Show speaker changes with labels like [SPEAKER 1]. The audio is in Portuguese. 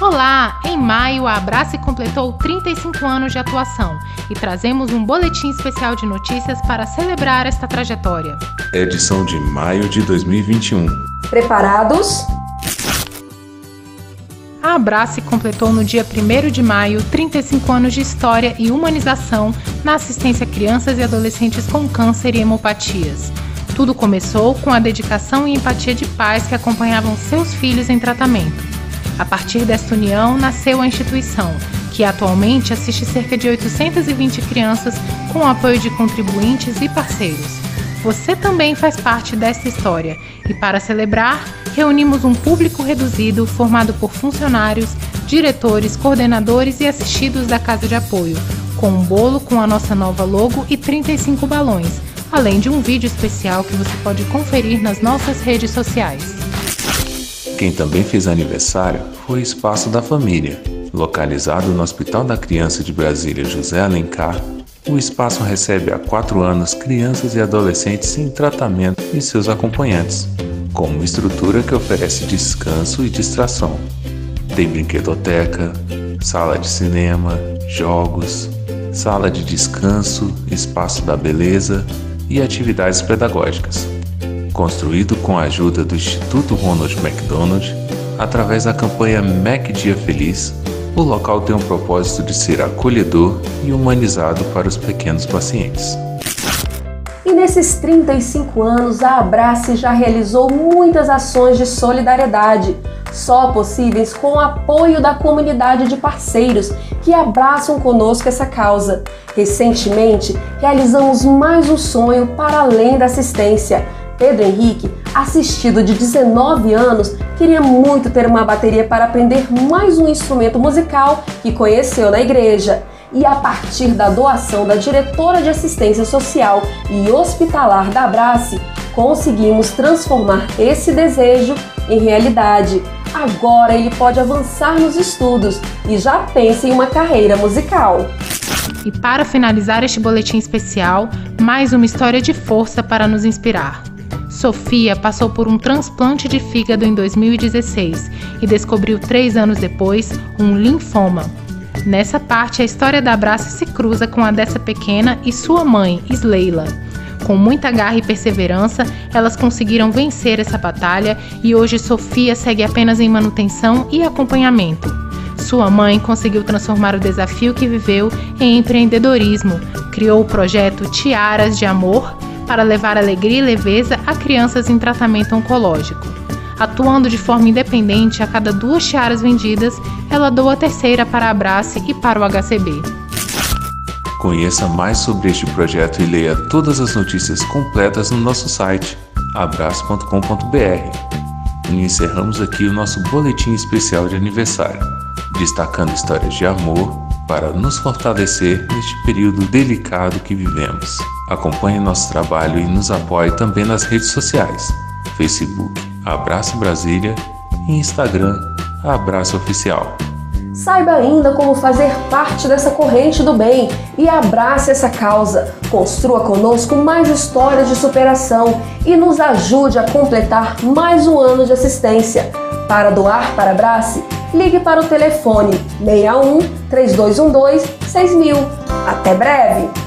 [SPEAKER 1] Olá! Em maio, a Abrace completou 35 anos de atuação e trazemos um boletim especial de notícias para celebrar esta trajetória.
[SPEAKER 2] Edição de maio de 2021.
[SPEAKER 3] Preparados?
[SPEAKER 1] A Abrace completou no dia 1 de maio 35 anos de história e humanização na assistência a crianças e adolescentes com câncer e hemopatias. Tudo começou com a dedicação e empatia de pais que acompanhavam seus filhos em tratamento. A partir desta união nasceu a instituição, que atualmente assiste cerca de 820 crianças com o apoio de contribuintes e parceiros. Você também faz parte desta história e, para celebrar, reunimos um público reduzido formado por funcionários, diretores, coordenadores e assistidos da Casa de Apoio, com um bolo com a nossa nova logo e 35 balões, além de um vídeo especial que você pode conferir nas nossas redes sociais.
[SPEAKER 2] Quem também fez aniversário foi o Espaço da Família. Localizado no Hospital da Criança de Brasília José Alencar, o espaço recebe há quatro anos crianças e adolescentes em tratamento e seus acompanhantes, com uma estrutura que oferece descanso e distração. Tem brinquedoteca, sala de cinema, jogos, sala de descanso, espaço da beleza e atividades pedagógicas construído com a ajuda do Instituto Ronald McDonald, através da campanha Mac Dia Feliz, o local tem o propósito de ser acolhedor e humanizado para os pequenos pacientes.
[SPEAKER 3] E nesses 35 anos, a Abrace já realizou muitas ações de solidariedade, só possíveis com o apoio da comunidade de parceiros que abraçam conosco essa causa. Recentemente, realizamos mais um sonho para além da assistência Pedro Henrique, assistido de 19 anos, queria muito ter uma bateria para aprender mais um instrumento musical que conheceu na igreja. E a partir da doação da diretora de assistência social e hospitalar da Abrace, conseguimos transformar esse desejo em realidade. Agora ele pode avançar nos estudos e já pensa em uma carreira musical.
[SPEAKER 1] E para finalizar este boletim especial, mais uma história de força para nos inspirar. Sofia passou por um transplante de fígado em 2016 e descobriu três anos depois um linfoma. Nessa parte, a história da Abraça se cruza com a dessa pequena e sua mãe, Sleila. Com muita garra e perseverança, elas conseguiram vencer essa batalha e hoje Sofia segue apenas em manutenção e acompanhamento. Sua mãe conseguiu transformar o desafio que viveu em empreendedorismo, criou o projeto Tiaras de Amor para levar alegria e leveza a crianças em tratamento oncológico. Atuando de forma independente a cada duas tiaras vendidas, ela doa a terceira para a Abrace e para o HCB.
[SPEAKER 2] Conheça mais sobre este projeto e leia todas as notícias completas no nosso site abraço.com.br. E encerramos aqui o nosso boletim especial de aniversário, destacando histórias de amor para nos fortalecer neste período delicado que vivemos. Acompanhe nosso trabalho e nos apoie também nas redes sociais: Facebook Abraço Brasília e Instagram Abraço Oficial.
[SPEAKER 3] Saiba ainda como fazer parte dessa corrente do bem e abrace essa causa. Construa conosco mais histórias de superação e nos ajude a completar mais um ano de assistência. Para doar para Abrace, ligue para o telefone 61 3212 6000. Até breve!